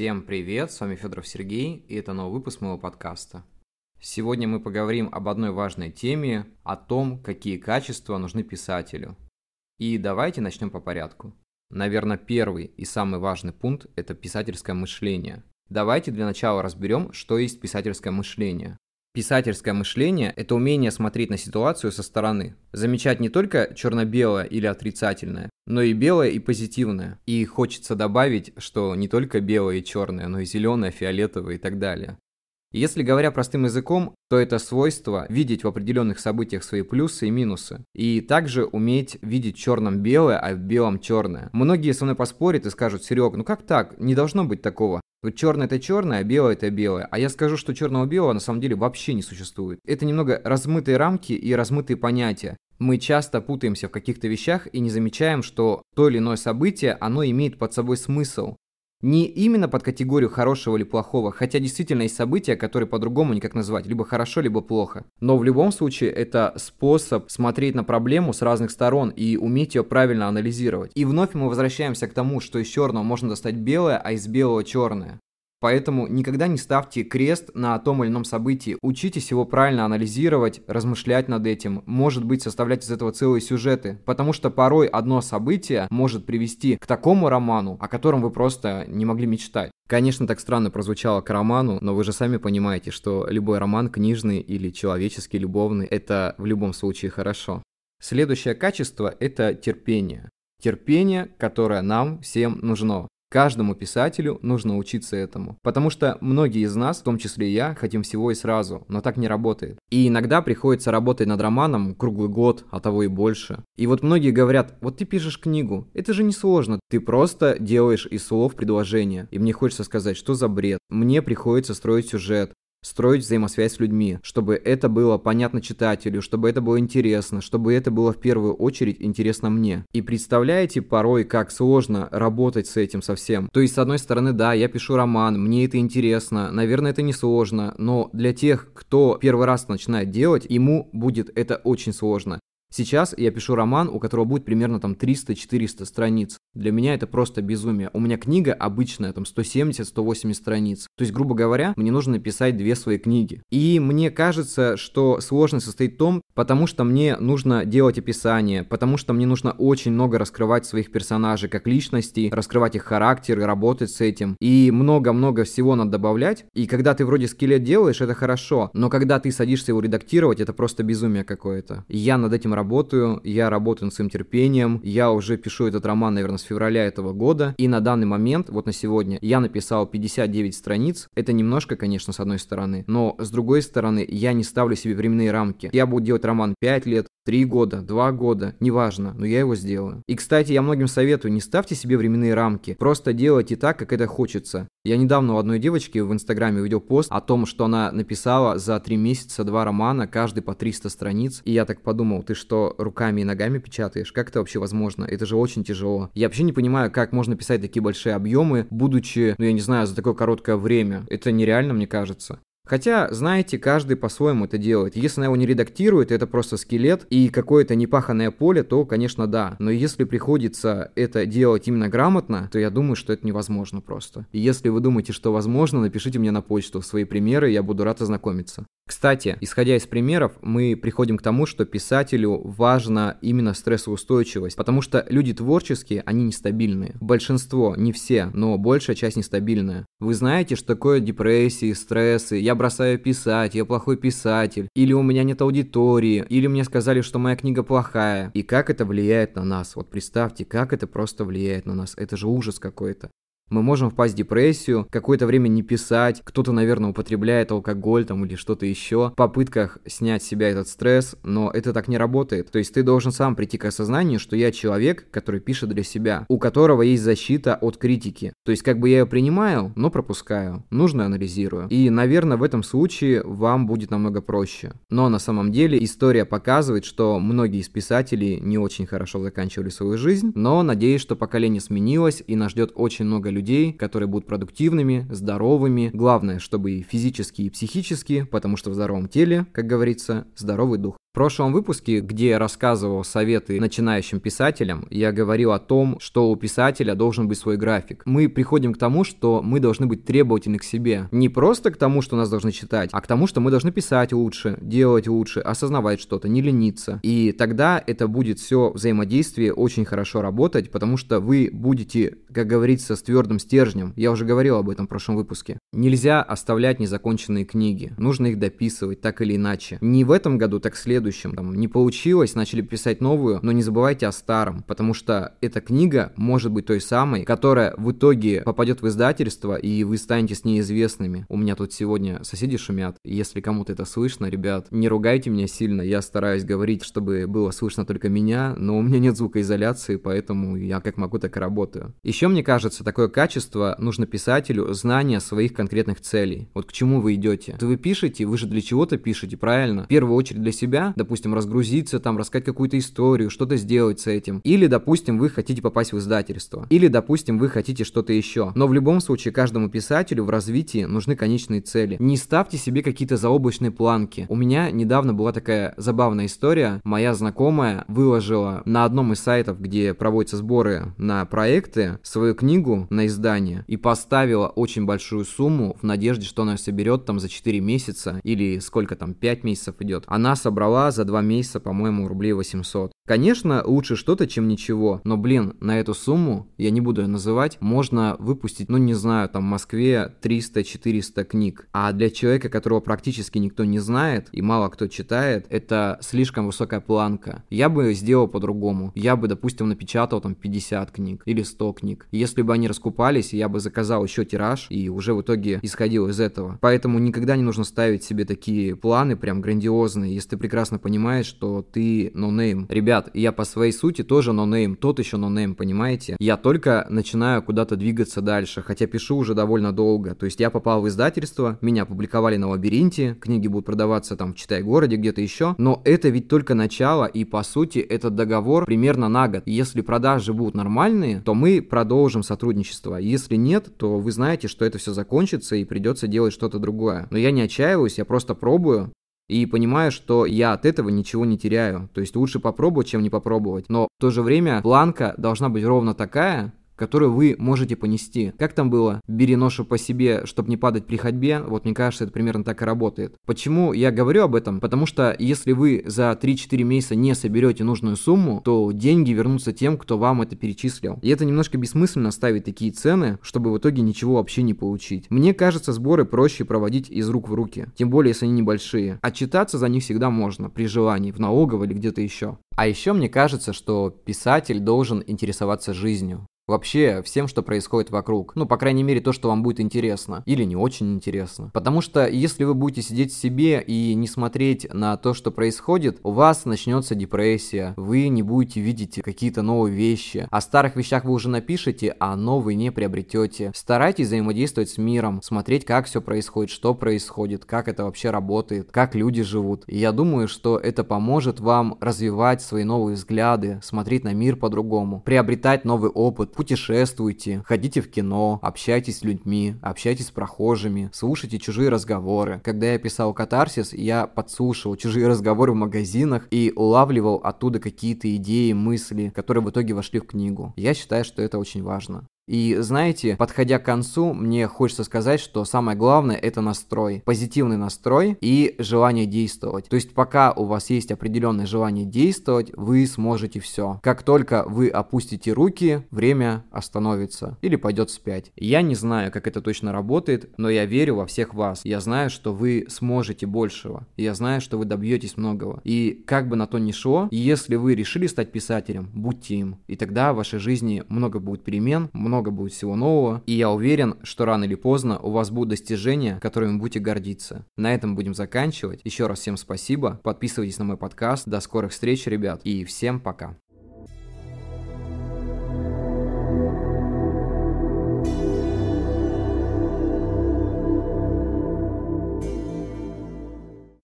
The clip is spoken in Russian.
Всем привет, с вами Федоров Сергей, и это новый выпуск моего подкаста. Сегодня мы поговорим об одной важной теме, о том, какие качества нужны писателю. И давайте начнем по порядку. Наверное, первый и самый важный пункт – это писательское мышление. Давайте для начала разберем, что есть писательское мышление. Писательское мышление – это умение смотреть на ситуацию со стороны, замечать не только черно-белое или отрицательное, но и белое и позитивное. И хочется добавить, что не только белое и черное, но и зеленое, фиолетовое и так далее. Если говоря простым языком, то это свойство видеть в определенных событиях свои плюсы и минусы. И также уметь видеть в черном белое, а в белом черное. Многие со мной поспорят и скажут, Серег, ну как так? Не должно быть такого. Вот черное это черное, а белое это белое. А я скажу, что черного белого на самом деле вообще не существует. Это немного размытые рамки и размытые понятия. Мы часто путаемся в каких-то вещах и не замечаем, что то или иное событие, оно имеет под собой смысл. Не именно под категорию хорошего или плохого, хотя действительно есть события, которые по-другому никак назвать, либо хорошо, либо плохо. Но в любом случае это способ смотреть на проблему с разных сторон и уметь ее правильно анализировать. И вновь мы возвращаемся к тому, что из черного можно достать белое, а из белого черное. Поэтому никогда не ставьте крест на том или ином событии. Учитесь его правильно анализировать, размышлять над этим, может быть составлять из этого целые сюжеты. Потому что порой одно событие может привести к такому роману, о котором вы просто не могли мечтать. Конечно, так странно прозвучало к роману, но вы же сами понимаете, что любой роман, книжный или человеческий, любовный, это в любом случае хорошо. Следующее качество – это терпение. Терпение, которое нам всем нужно. Каждому писателю нужно учиться этому. Потому что многие из нас, в том числе и я, хотим всего и сразу, но так не работает. И иногда приходится работать над романом круглый год, а того и больше. И вот многие говорят, вот ты пишешь книгу, это же не сложно, ты просто делаешь из слов предложение. И мне хочется сказать, что за бред. Мне приходится строить сюжет, строить взаимосвязь с людьми, чтобы это было понятно читателю, чтобы это было интересно, чтобы это было в первую очередь интересно мне. И представляете порой, как сложно работать с этим совсем. То есть, с одной стороны, да, я пишу роман, мне это интересно, наверное, это не сложно, но для тех, кто первый раз начинает делать, ему будет это очень сложно. Сейчас я пишу роман, у которого будет примерно там 300-400 страниц. Для меня это просто безумие. У меня книга обычная, там 170-180 страниц. То есть, грубо говоря, мне нужно написать две свои книги. И мне кажется, что сложность состоит в том, потому что мне нужно делать описание, потому что мне нужно очень много раскрывать своих персонажей как личностей, раскрывать их характер работать с этим. И много-много всего надо добавлять. И когда ты вроде скелет делаешь, это хорошо. Но когда ты садишься его редактировать, это просто безумие какое-то. Я над этим работаю, я работаю над своим терпением, я уже пишу этот роман, наверное, с февраля этого года, и на данный момент, вот на сегодня, я написал 59 страниц, это немножко, конечно, с одной стороны, но с другой стороны, я не ставлю себе временные рамки. Я буду делать роман 5 лет, Три года, два года, неважно, но я его сделаю. И, кстати, я многим советую, не ставьте себе временные рамки, просто делайте так, как это хочется. Я недавно у одной девочки в Инстаграме увидел пост о том, что она написала за три месяца два романа, каждый по 300 страниц. И я так подумал, ты что, руками и ногами печатаешь? Как это вообще возможно? Это же очень тяжело. Я вообще не понимаю, как можно писать такие большие объемы, будучи, ну я не знаю, за такое короткое время. Это нереально, мне кажется. Хотя, знаете, каждый по-своему это делает. Если она его не редактирует, это просто скелет и какое-то непаханное поле, то, конечно, да. Но если приходится это делать именно грамотно, то я думаю, что это невозможно просто. И если вы думаете, что возможно, напишите мне на почту свои примеры, я буду рад ознакомиться. Кстати, исходя из примеров, мы приходим к тому, что писателю важна именно стрессоустойчивость, потому что люди творческие, они нестабильные. Большинство, не все, но большая часть нестабильная. Вы знаете, что такое депрессии, стрессы, я бросаю писать, я плохой писатель, или у меня нет аудитории, или мне сказали, что моя книга плохая. И как это влияет на нас? Вот представьте, как это просто влияет на нас. Это же ужас какой-то. Мы можем впасть в депрессию, какое-то время не писать, кто-то, наверное, употребляет алкоголь там или что-то еще, в попытках снять с себя этот стресс, но это так не работает. То есть ты должен сам прийти к осознанию, что я человек, который пишет для себя, у которого есть защита от критики. То есть как бы я ее принимаю, но пропускаю, нужно анализирую. И, наверное, в этом случае вам будет намного проще. Но на самом деле история показывает, что многие из писателей не очень хорошо заканчивали свою жизнь, но надеюсь, что поколение сменилось и нас ждет очень много людей, людей, которые будут продуктивными, здоровыми. Главное, чтобы и физически, и психически, потому что в здоровом теле, как говорится, здоровый дух. В прошлом выпуске, где я рассказывал советы начинающим писателям, я говорил о том, что у писателя должен быть свой график. Мы приходим к тому, что мы должны быть требовательны к себе. Не просто к тому, что нас должны читать, а к тому, что мы должны писать лучше, делать лучше, осознавать что-то, не лениться. И тогда это будет все взаимодействие очень хорошо работать, потому что вы будете, как говорится, с твердым стержнем. Я уже говорил об этом в прошлом выпуске. Нельзя оставлять незаконченные книги. Нужно их дописывать так или иначе. Не в этом году, так следует следующем. Там, не получилось, начали писать новую, но не забывайте о старом, потому что эта книга может быть той самой, которая в итоге попадет в издательство, и вы станете с ней известными. У меня тут сегодня соседи шумят. Если кому-то это слышно, ребят, не ругайте меня сильно. Я стараюсь говорить, чтобы было слышно только меня, но у меня нет звукоизоляции, поэтому я как могу, так и работаю. Еще мне кажется, такое качество нужно писателю знание своих конкретных целей. Вот к чему вы идете. Вы пишете, вы же для чего-то пишете, правильно? В первую очередь для себя, допустим, разгрузиться, там, рассказать какую-то историю, что-то сделать с этим. Или, допустим, вы хотите попасть в издательство. Или, допустим, вы хотите что-то еще. Но в любом случае, каждому писателю в развитии нужны конечные цели. Не ставьте себе какие-то заоблачные планки. У меня недавно была такая забавная история. Моя знакомая выложила на одном из сайтов, где проводятся сборы на проекты, свою книгу на издание и поставила очень большую сумму в надежде, что она соберет там за 4 месяца или сколько там, 5 месяцев идет. Она собрала за два месяца, по-моему, рублей 800. Конечно, лучше что-то, чем ничего, но, блин, на эту сумму, я не буду ее называть, можно выпустить, ну, не знаю, там, в Москве 300-400 книг. А для человека, которого практически никто не знает и мало кто читает, это слишком высокая планка. Я бы сделал по-другому. Я бы, допустим, напечатал там 50 книг или 100 книг. Если бы они раскупались, я бы заказал еще тираж и уже в итоге исходил из этого. Поэтому никогда не нужно ставить себе такие планы прям грандиозные, если ты прекрасно понимает, что ты нонейм. Ребят, я по своей сути тоже нонейм, тот еще нонейм, понимаете? Я только начинаю куда-то двигаться дальше, хотя пишу уже довольно долго. То есть я попал в издательство, меня публиковали на лабиринте, книги будут продаваться там в Читай-городе, где-то еще. Но это ведь только начало, и по сути этот договор примерно на год. Если продажи будут нормальные, то мы продолжим сотрудничество. Если нет, то вы знаете, что это все закончится и придется делать что-то другое. Но я не отчаиваюсь, я просто пробую, и понимаю, что я от этого ничего не теряю. То есть лучше попробовать, чем не попробовать. Но в то же время планка должна быть ровно такая, которую вы можете понести. Как там было? Бери ношу по себе, чтобы не падать при ходьбе. Вот мне кажется, это примерно так и работает. Почему я говорю об этом? Потому что если вы за 3-4 месяца не соберете нужную сумму, то деньги вернутся тем, кто вам это перечислил. И это немножко бессмысленно ставить такие цены, чтобы в итоге ничего вообще не получить. Мне кажется, сборы проще проводить из рук в руки. Тем более, если они небольшие. Отчитаться за них всегда можно, при желании, в налоговой или где-то еще. А еще мне кажется, что писатель должен интересоваться жизнью вообще всем, что происходит вокруг. Ну, по крайней мере, то, что вам будет интересно. Или не очень интересно. Потому что если вы будете сидеть в себе и не смотреть на то, что происходит, у вас начнется депрессия. Вы не будете видеть какие-то новые вещи. О старых вещах вы уже напишете, а новые не приобретете. Старайтесь взаимодействовать с миром, смотреть, как все происходит, что происходит, как это вообще работает, как люди живут. И я думаю, что это поможет вам развивать свои новые взгляды, смотреть на мир по-другому, приобретать новый опыт, путешествуйте, ходите в кино, общайтесь с людьми, общайтесь с прохожими, слушайте чужие разговоры. Когда я писал катарсис, я подслушивал чужие разговоры в магазинах и улавливал оттуда какие-то идеи, мысли, которые в итоге вошли в книгу. Я считаю, что это очень важно. И знаете, подходя к концу, мне хочется сказать, что самое главное это настрой. Позитивный настрой и желание действовать. То есть пока у вас есть определенное желание действовать, вы сможете все. Как только вы опустите руки, время остановится или пойдет вспять. Я не знаю, как это точно работает, но я верю во всех вас. Я знаю, что вы сможете большего. Я знаю, что вы добьетесь многого. И как бы на то ни шло, если вы решили стать писателем, будьте им. И тогда в вашей жизни много будет перемен, много много будет всего нового, и я уверен, что рано или поздно у вас будут достижения, которыми будете гордиться. На этом будем заканчивать. Еще раз всем спасибо, подписывайтесь на мой подкаст, до скорых встреч, ребят, и всем пока.